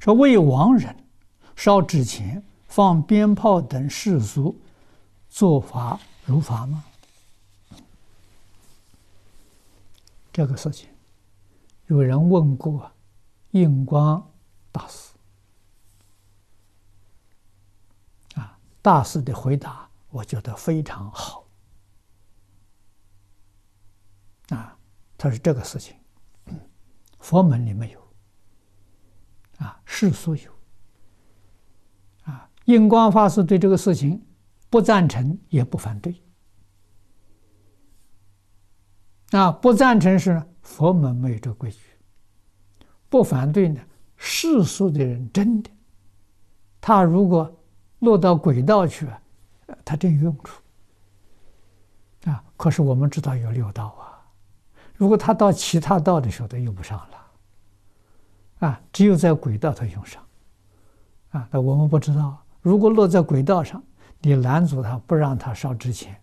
说为亡人烧纸钱、放鞭炮等世俗做法如法吗？这个事情，有人问过印光大师，啊，大师的回答我觉得非常好，啊，他说这个事情，佛门里没有，世俗有，啊，印光法师对这个事情不赞成也不反对。啊，不赞成是佛门没有这个规矩，不反对呢。世俗的人真的，他如果落到轨道去，他真有用处。啊，可是我们知道有六道啊，如果他到其他道的时候，他用不上了。啊，只有在轨道他用上。啊，那我们不知道，如果落在轨道上，你拦阻他，不让他烧纸钱，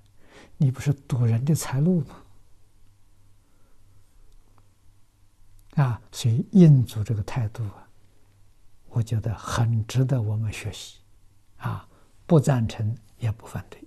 你不是堵人的财路吗？啊，所以印祖这个态度啊，我觉得很值得我们学习，啊，不赞成也不反对。